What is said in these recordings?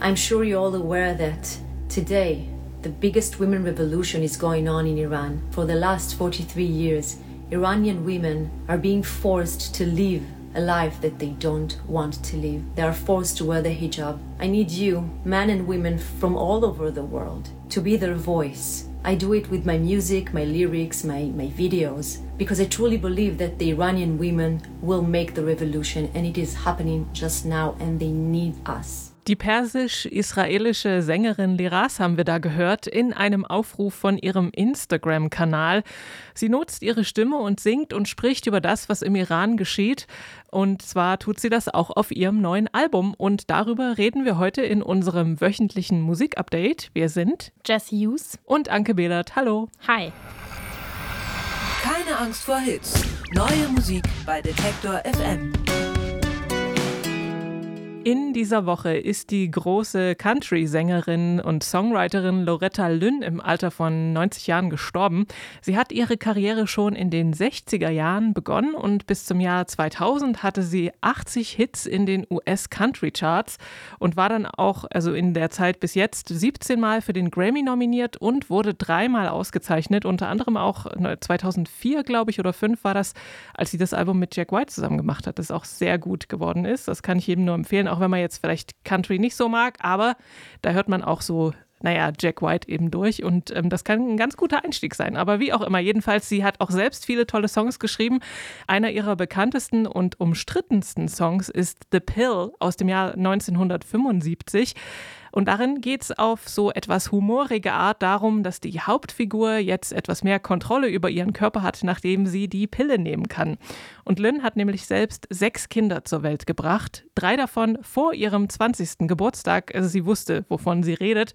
I'm sure you're all aware that today the biggest women revolution is going on in Iran. For the last 43 years, Iranian women are being forced to live a life that they don't want to live. They are forced to wear the hijab. I need you, men and women from all over the world, to be their voice. I do it with my music, my lyrics, my, my videos, because I truly believe that the Iranian women will make the revolution and it is happening just now and they need us. Die persisch-israelische Sängerin Liraz haben wir da gehört in einem Aufruf von ihrem Instagram-Kanal. Sie nutzt ihre Stimme und singt und spricht über das, was im Iran geschieht. Und zwar tut sie das auch auf ihrem neuen Album. Und darüber reden wir heute in unserem wöchentlichen Musikupdate. Wir sind Jesse Hughes und Anke Behlert. Hallo. Hi. Keine Angst vor Hits. Neue Musik bei Detektor FM. In dieser Woche ist die große Country-Sängerin und Songwriterin Loretta Lynn im Alter von 90 Jahren gestorben. Sie hat ihre Karriere schon in den 60er Jahren begonnen und bis zum Jahr 2000 hatte sie 80 Hits in den US-Country-Charts und war dann auch, also in der Zeit bis jetzt, 17 Mal für den Grammy nominiert und wurde dreimal ausgezeichnet. Unter anderem auch 2004, glaube ich, oder 2005 war das, als sie das Album mit Jack White zusammen gemacht hat, das auch sehr gut geworden ist. Das kann ich jedem nur empfehlen auch wenn man jetzt vielleicht Country nicht so mag, aber da hört man auch so naja, Jack White eben durch und ähm, das kann ein ganz guter Einstieg sein. Aber wie auch immer, jedenfalls, sie hat auch selbst viele tolle Songs geschrieben. Einer ihrer bekanntesten und umstrittensten Songs ist The Pill aus dem Jahr 1975. Und darin geht es auf so etwas humorige Art darum, dass die Hauptfigur jetzt etwas mehr Kontrolle über ihren Körper hat, nachdem sie die Pille nehmen kann. Und Lynn hat nämlich selbst sechs Kinder zur Welt gebracht, drei davon vor ihrem 20. Geburtstag. Also sie wusste, wovon sie redet.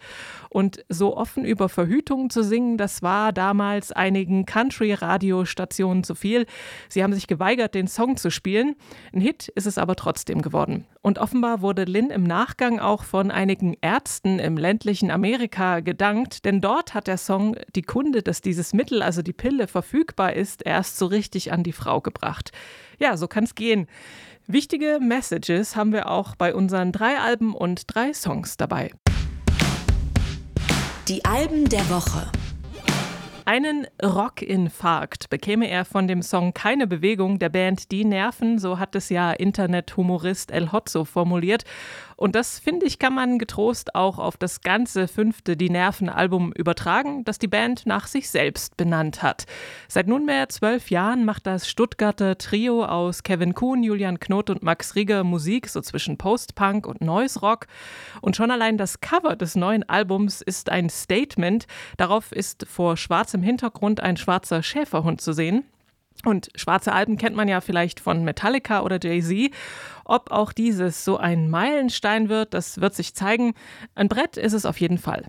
Und so offen über Verhütung zu singen, das war damals einigen Country-Radiostationen zu viel. Sie haben sich geweigert, den Song zu spielen. Ein Hit ist es aber trotzdem geworden. Und offenbar wurde Lynn im Nachgang auch von einigen Ärzten im ländlichen Amerika gedankt, denn dort hat der Song die Kunde, dass dieses Mittel, also die Pille, verfügbar ist, erst so richtig an die Frau gebracht. Ja, so kann es gehen. Wichtige Messages haben wir auch bei unseren drei Alben und drei Songs dabei. Die Alben der Woche. Einen Rockinfarkt bekäme er von dem Song Keine Bewegung der Band Die Nerven, so hat es ja Internethumorist El Hotzo formuliert. Und das, finde ich, kann man getrost auch auf das ganze fünfte Die Nerven-Album übertragen, das die Band nach sich selbst benannt hat. Seit nunmehr zwölf Jahren macht das Stuttgarter Trio aus Kevin Kuhn, Julian Knot und Max Rieger Musik so zwischen Post-Punk und Noise Rock. Und schon allein das Cover des neuen Albums ist ein Statement. Darauf ist vor schwarzem Hintergrund ein schwarzer Schäferhund zu sehen. Und schwarze Alben kennt man ja vielleicht von Metallica oder Jay-Z. Ob auch dieses so ein Meilenstein wird, das wird sich zeigen. Ein Brett ist es auf jeden Fall.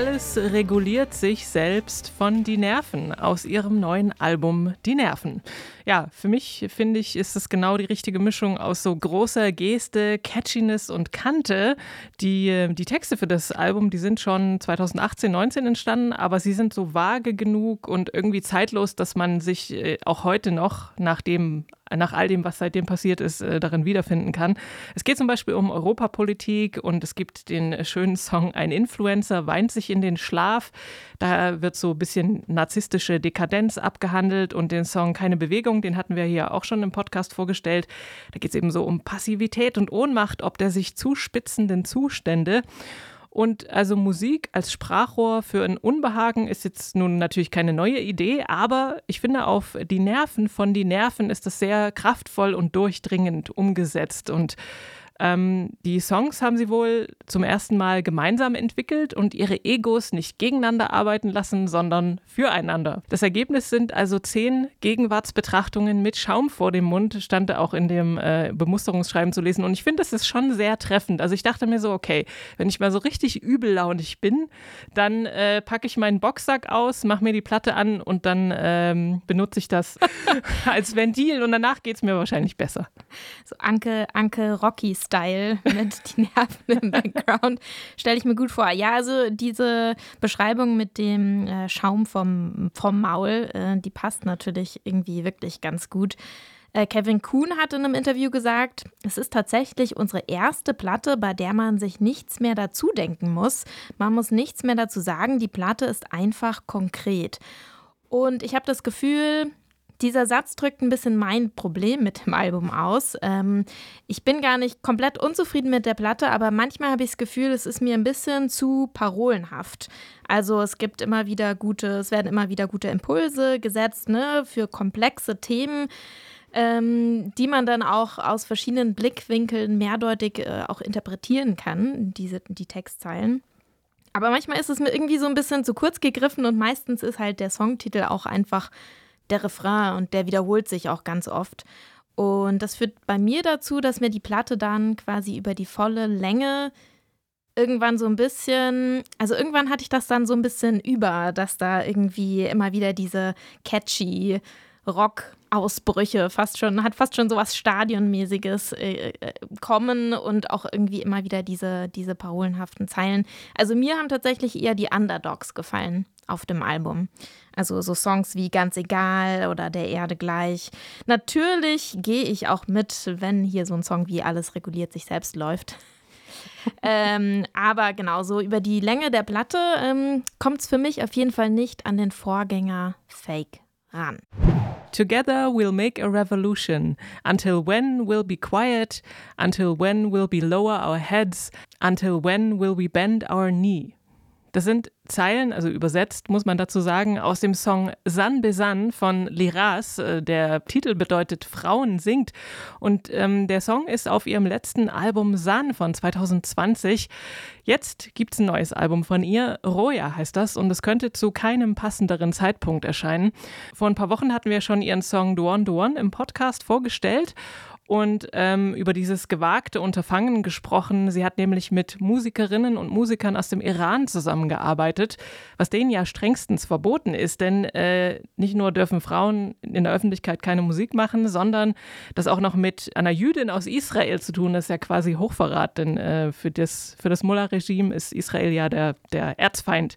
Alles reguliert sich selbst von Die Nerven aus ihrem neuen Album Die Nerven. Ja, für mich finde ich, ist es genau die richtige Mischung aus so großer Geste, Catchiness und Kante. Die, die Texte für das Album, die sind schon 2018, 19 entstanden, aber sie sind so vage genug und irgendwie zeitlos, dass man sich äh, auch heute noch nach dem nach all dem, was seitdem passiert ist, äh, darin wiederfinden kann. Es geht zum Beispiel um Europapolitik und es gibt den schönen Song Ein Influencer weint sich in den Schlaf. Da wird so ein bisschen narzisstische Dekadenz abgehandelt und den Song Keine Bewegung, den hatten wir hier auch schon im Podcast vorgestellt. Da geht es eben so um Passivität und Ohnmacht, ob der sich zuspitzenden Zustände. Und also Musik als Sprachrohr für ein Unbehagen ist jetzt nun natürlich keine neue Idee, aber ich finde auf die Nerven von die Nerven ist das sehr kraftvoll und durchdringend umgesetzt und ähm, die Songs haben sie wohl zum ersten Mal gemeinsam entwickelt und ihre Egos nicht gegeneinander arbeiten lassen, sondern füreinander. Das Ergebnis sind also zehn Gegenwartsbetrachtungen mit Schaum vor dem Mund, stand auch in dem äh, Bemusterungsschreiben zu lesen. Und ich finde, das ist schon sehr treffend. Also ich dachte mir so, okay, wenn ich mal so richtig übellaunig bin, dann äh, packe ich meinen Boxsack aus, mache mir die Platte an und dann ähm, benutze ich das als Ventil und danach geht es mir wahrscheinlich besser. So Anke, Anke Rockys Style mit die Nerven im Background. Stelle ich mir gut vor. Ja, also diese Beschreibung mit dem äh, Schaum vom, vom Maul, äh, die passt natürlich irgendwie wirklich ganz gut. Äh, Kevin Kuhn hat in einem Interview gesagt, es ist tatsächlich unsere erste Platte, bei der man sich nichts mehr dazu denken muss. Man muss nichts mehr dazu sagen. Die Platte ist einfach konkret. Und ich habe das Gefühl, dieser Satz drückt ein bisschen mein Problem mit dem Album aus. Ähm, ich bin gar nicht komplett unzufrieden mit der Platte, aber manchmal habe ich das Gefühl, es ist mir ein bisschen zu parolenhaft. Also es gibt immer wieder gute, es werden immer wieder gute Impulse gesetzt ne, für komplexe Themen. Ähm, die man dann auch aus verschiedenen Blickwinkeln mehrdeutig äh, auch interpretieren kann, diese, die Textzeilen. Aber manchmal ist es mir irgendwie so ein bisschen zu kurz gegriffen und meistens ist halt der Songtitel auch einfach der Refrain und der wiederholt sich auch ganz oft. Und das führt bei mir dazu, dass mir die Platte dann quasi über die volle Länge irgendwann so ein bisschen, also irgendwann hatte ich das dann so ein bisschen über, dass da irgendwie immer wieder diese catchy Rock-Ausbrüche fast schon, hat fast schon so was Stadionmäßiges äh, äh, kommen und auch irgendwie immer wieder diese, diese parolenhaften Zeilen. Also mir haben tatsächlich eher die Underdogs gefallen auf dem Album. Also so Songs wie Ganz egal oder Der Erde gleich. Natürlich gehe ich auch mit, wenn hier so ein Song wie Alles reguliert sich selbst läuft. ähm, aber genauso über die Länge der Platte ähm, kommt es für mich auf jeden Fall nicht an den Vorgänger Fake ran. Together we'll make a revolution. Until when we'll be quiet? Until when we'll be lower our heads? Until when will we bend our knee? Das sind Zeilen, also übersetzt muss man dazu sagen, aus dem Song San Besan von Liras. Äh, der Titel bedeutet Frauen singt. Und ähm, der Song ist auf ihrem letzten Album San von 2020. Jetzt gibt es ein neues Album von ihr. Roya heißt das und es könnte zu keinem passenderen Zeitpunkt erscheinen. Vor ein paar Wochen hatten wir schon ihren Song Duan Duan im Podcast vorgestellt und ähm, über dieses gewagte Unterfangen gesprochen. Sie hat nämlich mit Musikerinnen und Musikern aus dem Iran zusammengearbeitet, was denen ja strengstens verboten ist, denn äh, nicht nur dürfen Frauen in der Öffentlichkeit keine Musik machen, sondern das auch noch mit einer Jüdin aus Israel zu tun, das ist ja quasi Hochverrat, denn äh, für das, für das Mullah-Regime ist Israel ja der, der Erzfeind.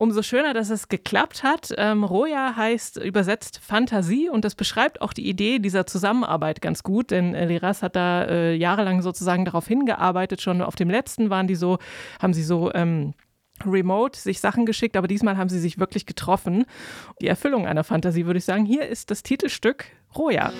Umso schöner, dass es geklappt hat. Ähm, Roja heißt übersetzt Fantasie und das beschreibt auch die Idee dieser Zusammenarbeit ganz gut, denn äh, Liras hat da äh, jahrelang sozusagen darauf hingearbeitet. Schon auf dem letzten waren die so, haben sie so ähm, remote sich Sachen geschickt, aber diesmal haben sie sich wirklich getroffen. Die Erfüllung einer Fantasie, würde ich sagen. Hier ist das Titelstück Roja.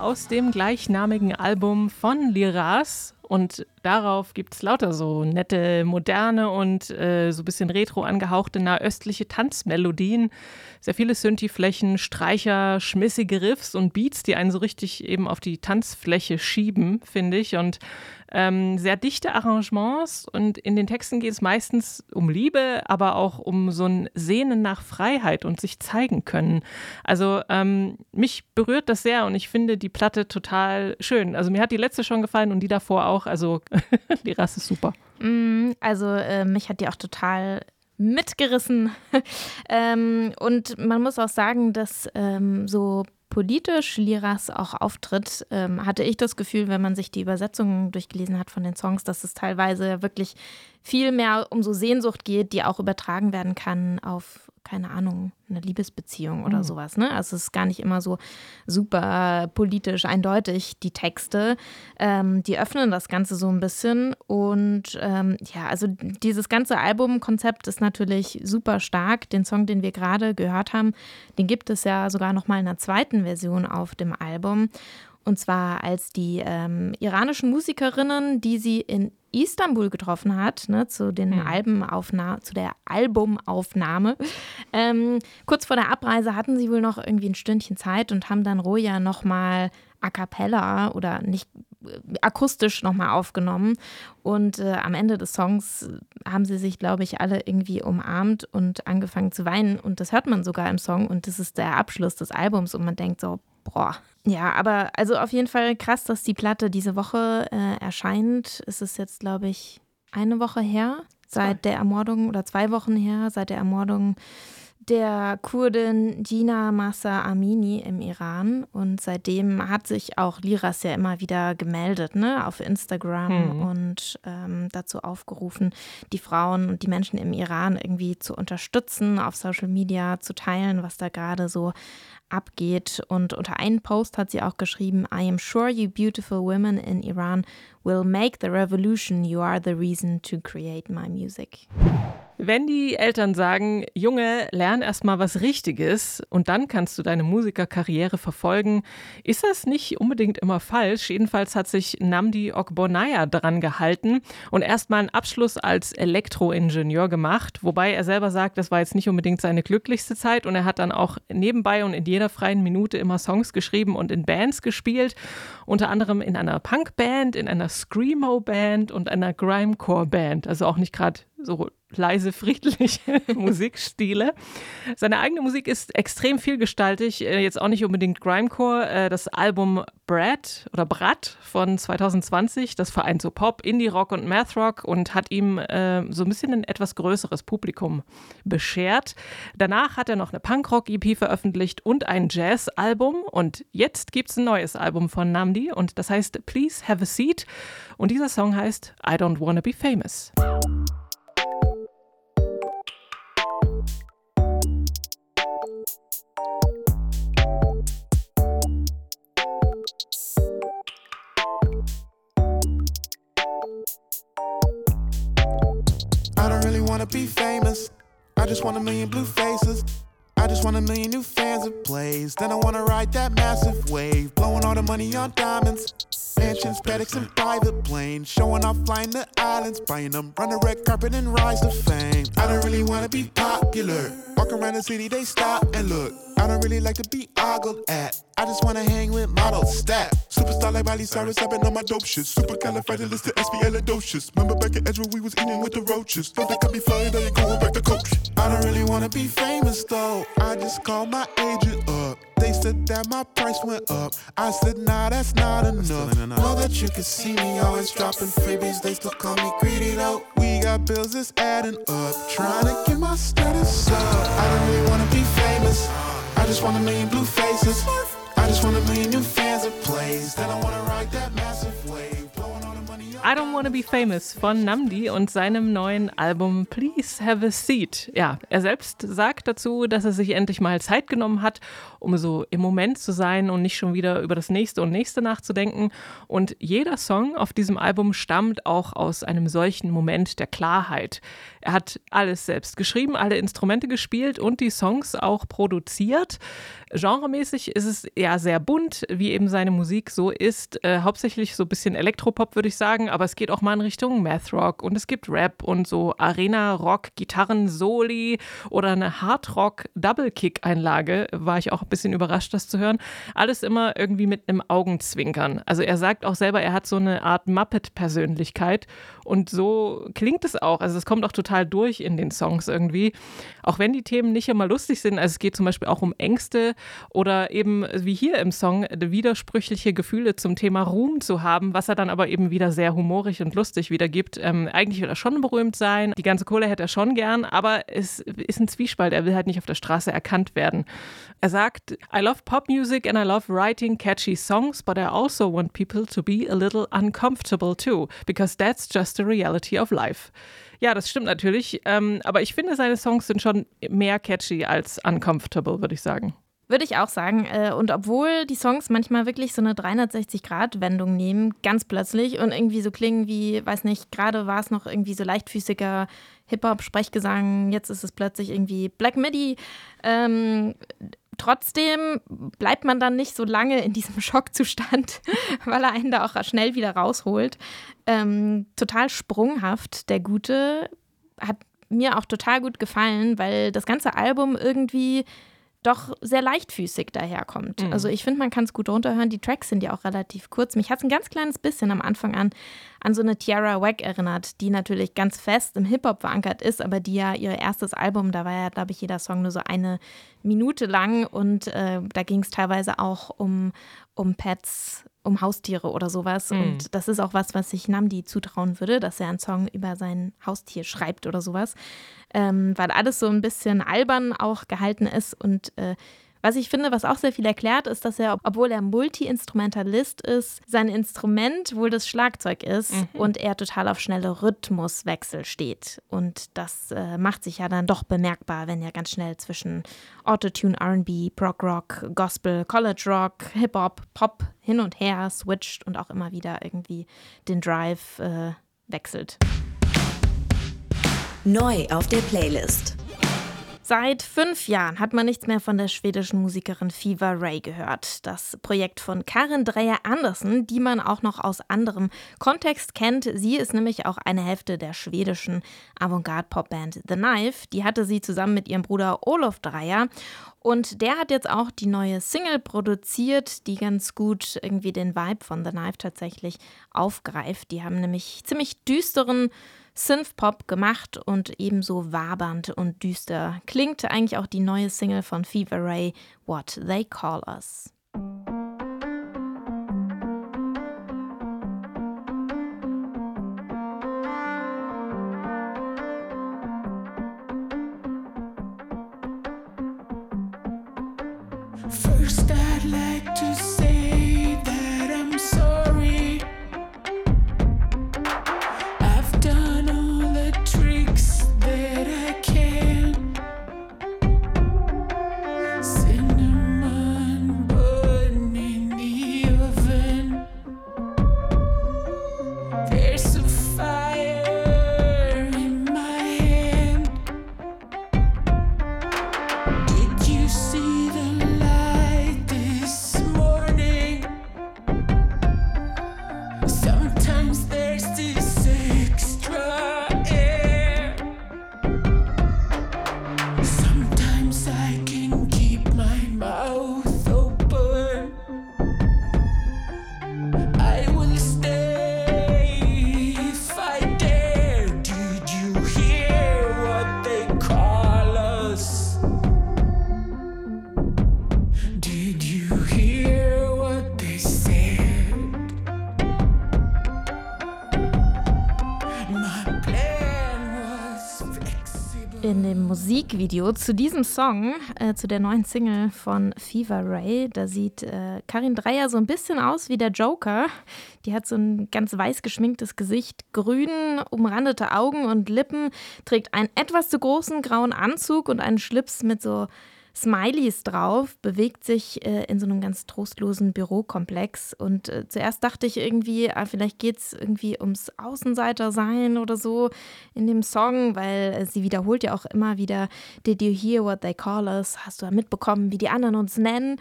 Aus dem gleichnamigen Album von Liras. Und darauf gibt es lauter so nette, moderne und äh, so ein bisschen retro angehauchte nahöstliche Tanzmelodien. Sehr viele Synthi-Flächen, Streicher, schmissige Riffs und Beats, die einen so richtig eben auf die Tanzfläche schieben, finde ich. Und ähm, sehr dichte Arrangements und in den Texten geht es meistens um Liebe, aber auch um so ein Sehnen nach Freiheit und sich zeigen können. Also ähm, mich berührt das sehr und ich finde die Platte total schön. Also mir hat die letzte schon gefallen und die davor auch. Also die Rasse ist super. Mm, also äh, mich hat die auch total mitgerissen. ähm, und man muss auch sagen, dass ähm, so politisch Liras auch auftritt, ähm, hatte ich das Gefühl, wenn man sich die Übersetzungen durchgelesen hat von den Songs, dass es teilweise wirklich viel mehr um so Sehnsucht geht, die auch übertragen werden kann auf keine Ahnung, eine Liebesbeziehung oder mhm. sowas. Ne? Also es ist gar nicht immer so super politisch eindeutig, die Texte. Ähm, die öffnen das Ganze so ein bisschen. Und ähm, ja, also dieses ganze Albumkonzept ist natürlich super stark. Den Song, den wir gerade gehört haben, den gibt es ja sogar noch mal in einer zweiten Version auf dem Album. Und zwar als die ähm, iranischen Musikerinnen, die sie in Istanbul getroffen hat, ne, zu, den hm. Albenaufna zu der Albumaufnahme. Ähm, kurz vor der Abreise hatten sie wohl noch irgendwie ein Stündchen Zeit und haben dann Roja nochmal a cappella oder nicht äh, akustisch nochmal aufgenommen. Und äh, am Ende des Songs haben sie sich, glaube ich, alle irgendwie umarmt und angefangen zu weinen. Und das hört man sogar im Song. Und das ist der Abschluss des Albums. Und man denkt so, boah. Ja, aber also auf jeden Fall krass, dass die Platte diese Woche äh, erscheint. Es ist jetzt, glaube ich, eine Woche her, seit der Ermordung oder zwei Wochen her, seit der Ermordung der Kurdin Gina Massa Amini im Iran. Und seitdem hat sich auch Liras ja immer wieder gemeldet, ne, auf Instagram mhm. und ähm, dazu aufgerufen, die Frauen und die Menschen im Iran irgendwie zu unterstützen, auf Social Media zu teilen, was da gerade so abgeht. Und unter einem Post hat sie auch geschrieben, I am sure you beautiful women in Iran will make the revolution. You are the reason to create my music. Wenn die Eltern sagen, Junge, lern erstmal was Richtiges und dann kannst du deine Musikerkarriere verfolgen, ist das nicht unbedingt immer falsch. Jedenfalls hat sich Namdi Ogbonaya dran gehalten und erstmal einen Abschluss als Elektroingenieur gemacht, wobei er selber sagt, das war jetzt nicht unbedingt seine glücklichste Zeit und er hat dann auch nebenbei und in jeder freien Minute immer Songs geschrieben und in Bands gespielt, unter anderem in einer Punkband, in einer Screamo-Band und einer Grimecore-Band, also auch nicht gerade so leise, friedliche Musikstile. Seine eigene Musik ist extrem vielgestaltig, äh, jetzt auch nicht unbedingt Grimecore. Äh, das Album Brad oder Brat von 2020, das vereint so Pop, Indie-Rock und Math-Rock und hat ihm äh, so ein bisschen ein etwas größeres Publikum beschert. Danach hat er noch eine Punk-Rock-EP veröffentlicht und ein Jazz-Album und jetzt gibt es ein neues Album von Namdi und das heißt Please Have a Seat und dieser Song heißt I Don't Wanna Be Famous. Wanna be famous. I just want a million blue faces. I just want a million new fans of plays. Then I wanna ride that massive wave, blowing all the money on diamonds. Mansions, paddocks, and private planes. Showing off flying the islands, buying them, run the red carpet and rise to fame. I don't really wanna be popular. Walk around the city, they stop and look. I don't really like to be ogled at. I just wanna hang with models, stat. Superstar like Miley Cyrus, I've been on my dope shit. Super califragilistic, SPLadocious. Remember back at Ezra, we was eating with the roaches. Don't they cut me flying, they ain't going back to coach. I don't really wanna be famous though. I just call my agent up. Said that my price went up. I said, nah, that's not enough. enough. Know that you can see me always dropping freebies. They still call me greedy though. We got bills that's adding up. Trying to get my status up. I don't really wanna be famous. I just want a million blue faces. I just want a million new fans of plays. Then I wanna ride that wave. I Don't Wanna Be Famous von Namdi und seinem neuen Album Please Have a Seat. Ja, er selbst sagt dazu, dass er sich endlich mal Zeit genommen hat, um so im Moment zu sein und nicht schon wieder über das nächste und nächste nachzudenken. Und jeder Song auf diesem Album stammt auch aus einem solchen Moment der Klarheit. Er hat alles selbst geschrieben, alle Instrumente gespielt und die Songs auch produziert. Genremäßig ist es ja sehr bunt, wie eben seine Musik so ist. Äh, hauptsächlich so ein bisschen Elektropop, würde ich sagen, aber es geht auch mal in Richtung Math Rock und es gibt Rap und so Arena-Rock, Gitarren-Soli oder eine Hard-Rock-Double-Kick-Einlage. War ich auch ein bisschen überrascht, das zu hören. Alles immer irgendwie mit einem Augenzwinkern. Also er sagt auch selber, er hat so eine Art Muppet-Persönlichkeit und so klingt es auch. Also es kommt auch total durch in den Songs irgendwie. Auch wenn die Themen nicht immer lustig sind. Also es geht zum Beispiel auch um Ängste oder eben wie hier im Song widersprüchliche Gefühle zum Thema Ruhm zu haben, was er dann aber eben wieder sehr humorig und lustig wiedergibt. Ähm, eigentlich will er schon berühmt sein. Die ganze Kohle hätte er schon gern, aber es ist ein Zwiespalt. Er will halt nicht auf der Straße erkannt werden. Er sagt, I love pop music and I love writing catchy songs, but I also want people to be a little uncomfortable too, because that's just the reality of life. Ja, das stimmt natürlich, ähm, aber ich finde, seine Songs sind schon mehr catchy als uncomfortable, würde ich sagen. Würde ich auch sagen. Äh, und obwohl die Songs manchmal wirklich so eine 360-Grad-Wendung nehmen, ganz plötzlich und irgendwie so klingen wie, weiß nicht, gerade war es noch irgendwie so leichtfüßiger Hip-Hop-Sprechgesang, jetzt ist es plötzlich irgendwie Black Midi. Ähm, trotzdem bleibt man dann nicht so lange in diesem Schockzustand, weil er einen da auch schnell wieder rausholt. Ähm, total sprunghaft, der Gute. Hat mir auch total gut gefallen, weil das ganze Album irgendwie doch sehr leichtfüßig daherkommt. Mhm. Also ich finde, man kann es gut runterhören. Die Tracks sind ja auch relativ kurz. Mich hat es ein ganz kleines bisschen am Anfang an an so eine Tiara Wack erinnert, die natürlich ganz fest im Hip-Hop verankert ist, aber die ja ihr erstes Album, da war ja, glaube ich, jeder Song nur so eine Minute lang und äh, da ging es teilweise auch um, um Pets, um Haustiere oder sowas. Mhm. Und das ist auch was, was ich Namdi zutrauen würde, dass er einen Song über sein Haustier schreibt oder sowas. Ähm, weil alles so ein bisschen albern auch gehalten ist und äh, was ich finde, was auch sehr viel erklärt, ist, dass er, obwohl er Multi-Instrumentalist ist, sein Instrument wohl das Schlagzeug ist mhm. und er total auf schnelle Rhythmuswechsel steht. Und das äh, macht sich ja dann doch bemerkbar, wenn er ganz schnell zwischen Autotune, RB, Prog Rock, Gospel, College Rock, Hip-Hop, Pop hin und her switcht und auch immer wieder irgendwie den Drive äh, wechselt. Neu auf der Playlist. Seit fünf Jahren hat man nichts mehr von der schwedischen Musikerin Fever Ray gehört. Das Projekt von Karin Dreyer Andersen, die man auch noch aus anderem Kontext kennt. Sie ist nämlich auch eine Hälfte der schwedischen Avantgarde-Popband The Knife. Die hatte sie zusammen mit ihrem Bruder Olof Dreyer. Und der hat jetzt auch die neue Single produziert, die ganz gut irgendwie den Vibe von The Knife tatsächlich aufgreift. Die haben nämlich ziemlich düsteren Synthpop gemacht und ebenso wabernd und düster klingt eigentlich auch die neue Single von Fever Ray, What They Call Us. Musikvideo zu diesem Song, äh, zu der neuen Single von Fever Ray. Da sieht äh, Karin Dreier so ein bisschen aus wie der Joker. Die hat so ein ganz weiß geschminktes Gesicht, grün umrandete Augen und Lippen, trägt einen etwas zu großen grauen Anzug und einen Schlips mit so Smileys drauf, bewegt sich äh, in so einem ganz trostlosen Bürokomplex. Und äh, zuerst dachte ich irgendwie, ah, vielleicht geht es irgendwie ums Außenseiter-Sein oder so in dem Song, weil äh, sie wiederholt ja auch immer wieder, Did you hear what they call us? Hast du ja mitbekommen, wie die anderen uns nennen?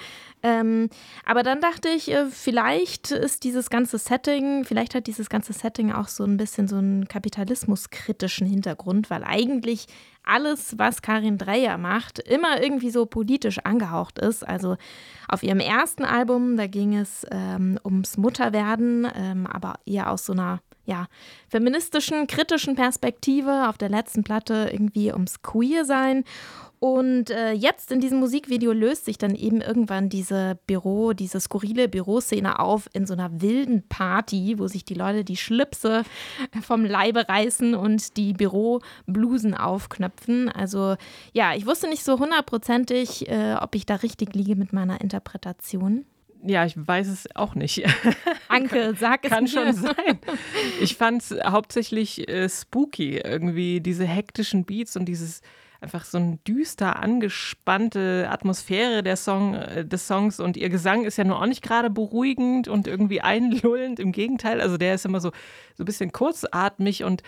Ähm, aber dann dachte ich, äh, vielleicht ist dieses ganze Setting, vielleicht hat dieses ganze Setting auch so ein bisschen so einen kapitalismuskritischen Hintergrund, weil eigentlich alles, was Karin Dreyer macht, immer irgendwie so politisch angehaucht ist. Also auf ihrem ersten Album, da ging es ähm, ums Mutterwerden, ähm, aber eher aus so einer ja, feministischen, kritischen Perspektive. Auf der letzten Platte irgendwie ums Queer-Sein. Und äh, jetzt in diesem Musikvideo löst sich dann eben irgendwann diese Büro, diese skurrile Büroszene auf in so einer wilden Party, wo sich die Leute die Schlipse vom Leibe reißen und die Büroblusen aufknöpfen. Also ja, ich wusste nicht so hundertprozentig, äh, ob ich da richtig liege mit meiner Interpretation. Ja, ich weiß es auch nicht. Anke, sag es Kann mir. schon sein. Ich fand es hauptsächlich äh, spooky, irgendwie diese hektischen Beats und dieses einfach so eine düster angespannte Atmosphäre der Song, äh, des Songs und ihr Gesang ist ja nur auch nicht gerade beruhigend und irgendwie einlullend, im Gegenteil, also der ist immer so, so ein bisschen kurzatmig und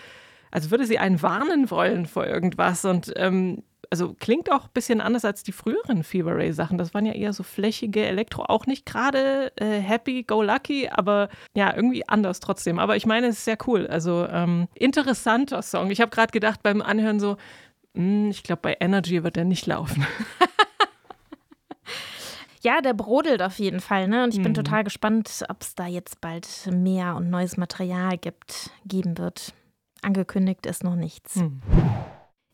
als würde sie einen warnen wollen vor irgendwas und ähm, also klingt auch ein bisschen anders als die früheren Fever Ray Sachen. Das waren ja eher so flächige Elektro, auch nicht gerade äh, happy, go lucky, aber ja, irgendwie anders trotzdem. Aber ich meine, es ist sehr cool. Also ähm, interessanter Song. Ich habe gerade gedacht beim Anhören so, hm, ich glaube, bei Energy wird er nicht laufen. Ja, der brodelt auf jeden Fall, ne? Und ich bin Mhm. total gespannt, ob es da jetzt bald mehr und neues Material gibt, geben wird. Angekündigt ist noch nichts. Hm.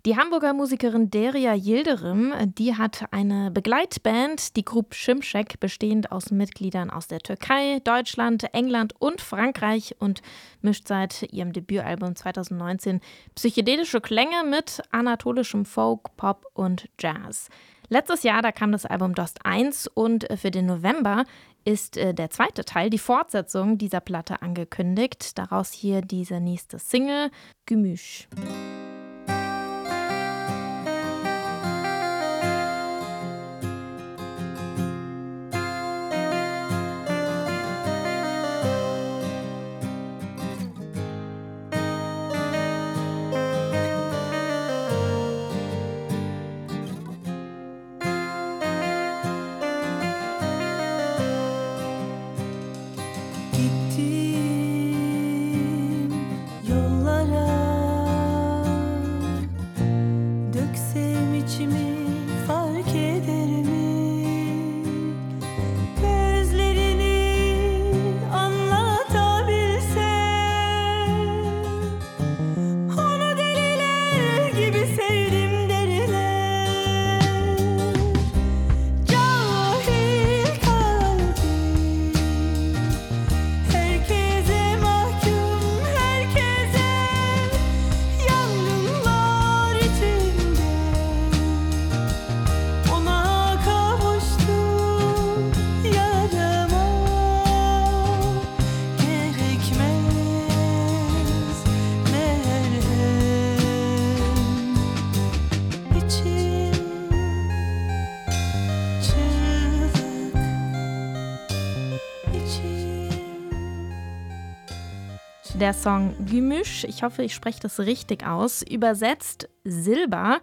Die Hamburger Musikerin Deria Yildirim, die hat eine Begleitband, die Group Şimşek, bestehend aus Mitgliedern aus der Türkei, Deutschland, England und Frankreich und mischt seit ihrem Debütalbum 2019 psychedelische Klänge mit anatolischem Folk, Pop und Jazz. Letztes Jahr, da kam das Album Dost 1 und für den November ist äh, der zweite Teil, die Fortsetzung dieser Platte angekündigt. Daraus hier diese nächste Single, Gemüsch. Der Song Gümüş, ich hoffe, ich spreche das richtig aus, übersetzt Silber,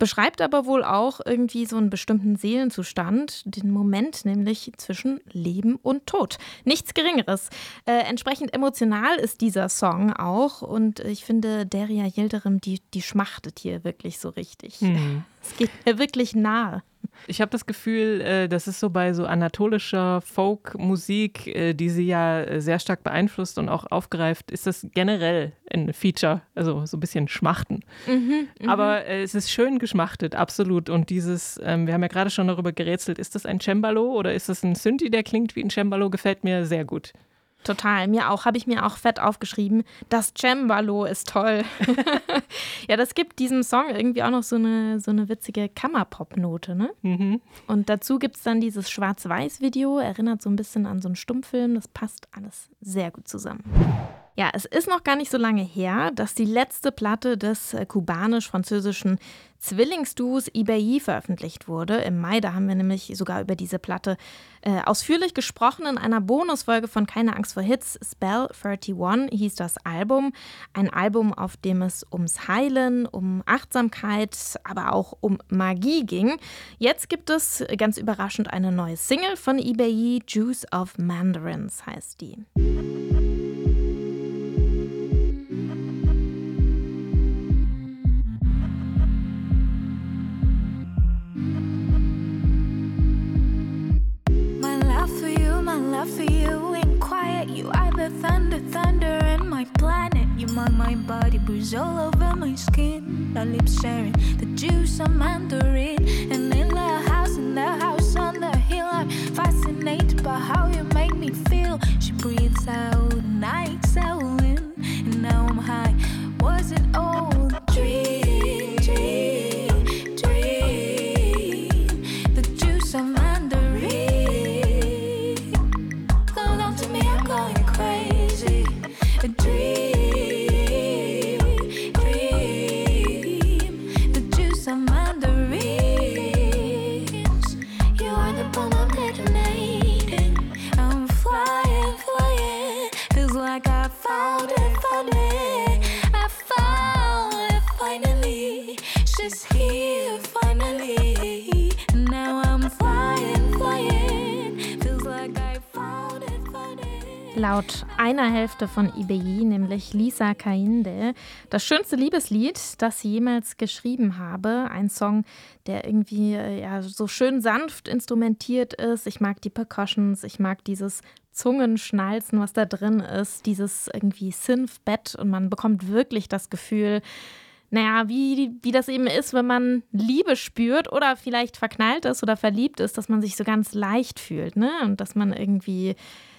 beschreibt aber wohl auch irgendwie so einen bestimmten Seelenzustand, den Moment nämlich zwischen Leben und Tod. Nichts Geringeres. Äh, entsprechend emotional ist dieser Song auch und ich finde, Deria Yildirim, die, die schmachtet hier wirklich so richtig. Es geht mir wirklich nahe. Ich habe das Gefühl, äh, das ist so bei so anatolischer Folk-Musik, äh, die sie ja äh, sehr stark beeinflusst und auch aufgreift, ist das generell ein Feature, also so ein bisschen Schmachten. Aber äh, es ist schön geschmachtet, absolut. Und dieses, ähm, wir haben ja gerade schon darüber gerätselt, ist das ein Cembalo oder ist das ein Synthi, der klingt wie ein Cembalo, gefällt mir sehr gut. Total, mir auch, habe ich mir auch fett aufgeschrieben. Das Cembalo ist toll. ja, das gibt diesem Song irgendwie auch noch so eine, so eine witzige Kammerpop-Note, ne? Mhm. Und dazu gibt es dann dieses Schwarz-Weiß-Video, erinnert so ein bisschen an so einen Stummfilm. Das passt alles sehr gut zusammen. Ja, es ist noch gar nicht so lange her, dass die letzte Platte des äh, kubanisch-französischen Zwillingsduos Ibai veröffentlicht wurde. Im Mai, da haben wir nämlich sogar über diese Platte äh, ausführlich gesprochen in einer Bonusfolge von Keine Angst vor Hits. Spell 31 hieß das Album. Ein Album, auf dem es ums Heilen, um Achtsamkeit, aber auch um Magie ging. Jetzt gibt es ganz überraschend eine neue Single von Ibai, Juice of Mandarins heißt die. Love for you ain't quiet. You are the thunder, thunder in my planet. You mind my body, bruise all over my skin. Our lips sharing the juice of mandarin. And in the house, in the house on the hill, I'm fascinated by how you make me feel. She breathes out, and I Laut einer Hälfte von IBI, nämlich Lisa Kainde, das schönste Liebeslied, das sie jemals geschrieben habe. Ein Song, der irgendwie äh, ja, so schön sanft instrumentiert ist. Ich mag die Percussions, ich mag dieses Zungenschnalzen, was da drin ist, dieses irgendwie Synth-Bett und man bekommt wirklich das Gefühl, naja, wie, wie das eben ist, wenn man Liebe spürt oder vielleicht verknallt ist oder verliebt ist, dass man sich so ganz leicht fühlt, ne? Und dass man irgendwie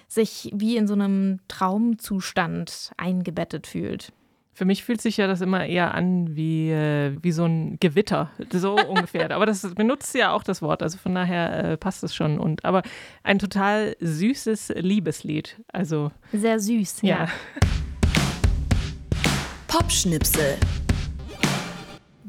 sich wie in so einem Traumzustand eingebettet fühlt. Für mich fühlt sich ja das immer eher an wie, äh, wie so ein Gewitter, so ungefähr. Aber das benutzt ja auch das Wort, also von daher äh, passt es schon. Und, aber ein total süßes Liebeslied. Also Sehr süß, ja. ja. Popschnipsel.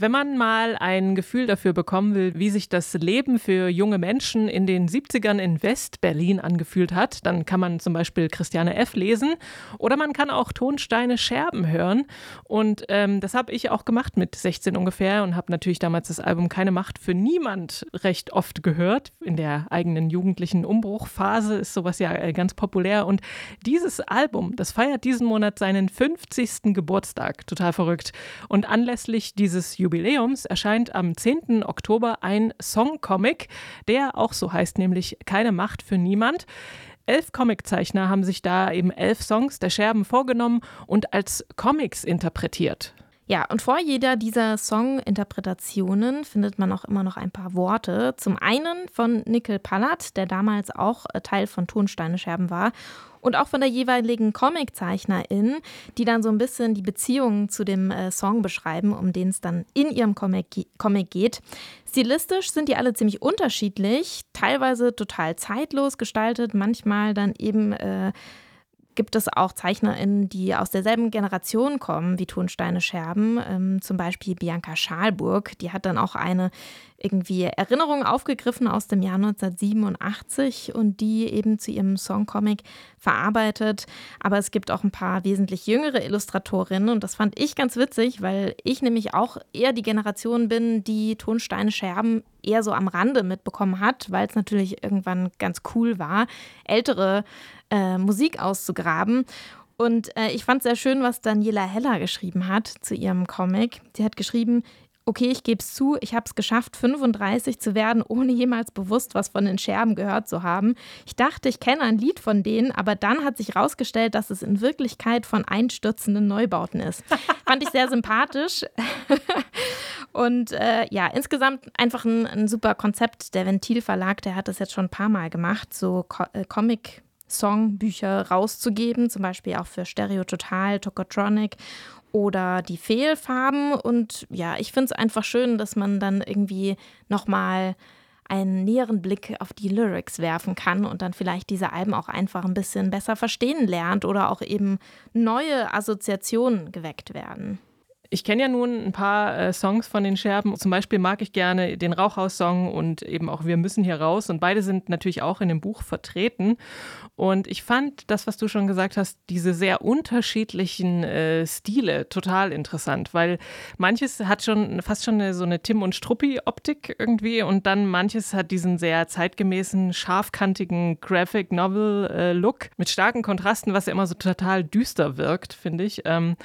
Wenn man mal ein Gefühl dafür bekommen will, wie sich das Leben für junge Menschen in den 70ern in West-Berlin angefühlt hat, dann kann man zum Beispiel Christiane F. lesen oder man kann auch Tonsteine Scherben hören. Und ähm, das habe ich auch gemacht mit 16 ungefähr und habe natürlich damals das Album Keine Macht für niemand recht oft gehört. In der eigenen jugendlichen Umbruchphase ist sowas ja äh, ganz populär. Und dieses Album, das feiert diesen Monat seinen 50. Geburtstag. Total verrückt. Und anlässlich dieses Jubiläums erscheint am 10. Oktober ein Songcomic, der auch so heißt, nämlich Keine Macht für niemand. Elf Comiczeichner haben sich da eben elf Songs der Scherben vorgenommen und als Comics interpretiert. Ja, und vor jeder dieser Song-Interpretationen findet man auch immer noch ein paar Worte. Zum einen von Nickel Pallat, der damals auch äh, Teil von Tonsteine Scherben war. Und auch von der jeweiligen Comiczeichnerin, die dann so ein bisschen die Beziehungen zu dem äh, Song beschreiben, um den es dann in ihrem Comic, Comic geht. Stilistisch sind die alle ziemlich unterschiedlich, teilweise total zeitlos gestaltet, manchmal dann eben äh, gibt es auch ZeichnerInnen, die aus derselben Generation kommen wie Tonsteine Scherben. Ähm, zum Beispiel Bianca Schalburg. Die hat dann auch eine irgendwie Erinnerung aufgegriffen aus dem Jahr 1987 und die eben zu ihrem Songcomic verarbeitet. Aber es gibt auch ein paar wesentlich jüngere Illustratorinnen und das fand ich ganz witzig, weil ich nämlich auch eher die Generation bin, die Tonsteine Scherben eher so am Rande mitbekommen hat, weil es natürlich irgendwann ganz cool war, ältere äh, Musik auszugraben. Und äh, ich fand sehr schön, was Daniela Heller geschrieben hat zu ihrem Comic. Sie hat geschrieben, okay, ich gebe es zu, ich habe es geschafft, 35 zu werden, ohne jemals bewusst was von den Scherben gehört zu haben. Ich dachte, ich kenne ein Lied von denen, aber dann hat sich herausgestellt, dass es in Wirklichkeit von einstürzenden Neubauten ist. Fand ich sehr sympathisch. Und äh, ja, insgesamt einfach ein, ein super Konzept. Der Ventil Verlag, der hat das jetzt schon ein paar Mal gemacht, so Co äh, Comic Songbücher rauszugeben, zum Beispiel auch für Stereo Total, Tokotronic oder die Fehlfarben. Und ja, ich finde es einfach schön, dass man dann irgendwie nochmal einen näheren Blick auf die Lyrics werfen kann und dann vielleicht diese Alben auch einfach ein bisschen besser verstehen lernt oder auch eben neue Assoziationen geweckt werden. Ich kenne ja nun ein paar äh, Songs von den Scherben. Zum Beispiel mag ich gerne den Rauchhaus-Song und eben auch Wir müssen hier raus. Und beide sind natürlich auch in dem Buch vertreten. Und ich fand das, was du schon gesagt hast, diese sehr unterschiedlichen äh, Stile total interessant, weil manches hat schon fast schon eine, so eine Tim und Struppi-Optik irgendwie und dann manches hat diesen sehr zeitgemäßen, scharfkantigen Graphic Novel-Look äh, mit starken Kontrasten, was ja immer so total düster wirkt, finde ich. Ähm,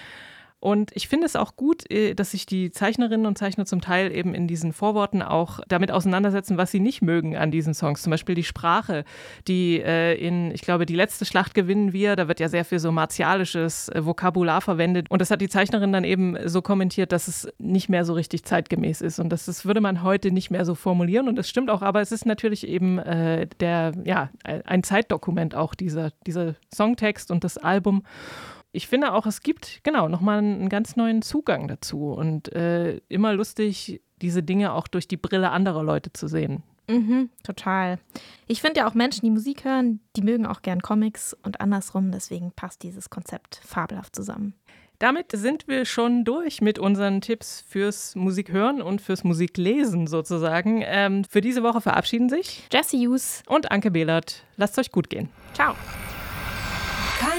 und ich finde es auch gut, äh, dass sich die Zeichnerinnen und Zeichner zum Teil eben in diesen Vorworten auch damit auseinandersetzen, was sie nicht mögen an diesen Songs. Zum Beispiel die Sprache, die äh, in, ich glaube, die letzte Schlacht gewinnen wir. Da wird ja sehr viel so martialisches äh, Vokabular verwendet. Und das hat die Zeichnerin dann eben so kommentiert, dass es nicht mehr so richtig zeitgemäß ist. Und das, das würde man heute nicht mehr so formulieren. Und das stimmt auch, aber es ist natürlich eben äh, der, ja, ein Zeitdokument auch, dieser, dieser Songtext und das Album ich finde auch, es gibt genau nochmal einen ganz neuen Zugang dazu und äh, immer lustig, diese Dinge auch durch die Brille anderer Leute zu sehen. Mhm, total. Ich finde ja auch Menschen, die Musik hören, die mögen auch gern Comics und andersrum. Deswegen passt dieses Konzept fabelhaft zusammen. Damit sind wir schon durch mit unseren Tipps fürs Musikhören und fürs Musiklesen sozusagen. Ähm, für diese Woche verabschieden sich Jesse Hughes und Anke Behlert. Lasst euch gut gehen. Ciao.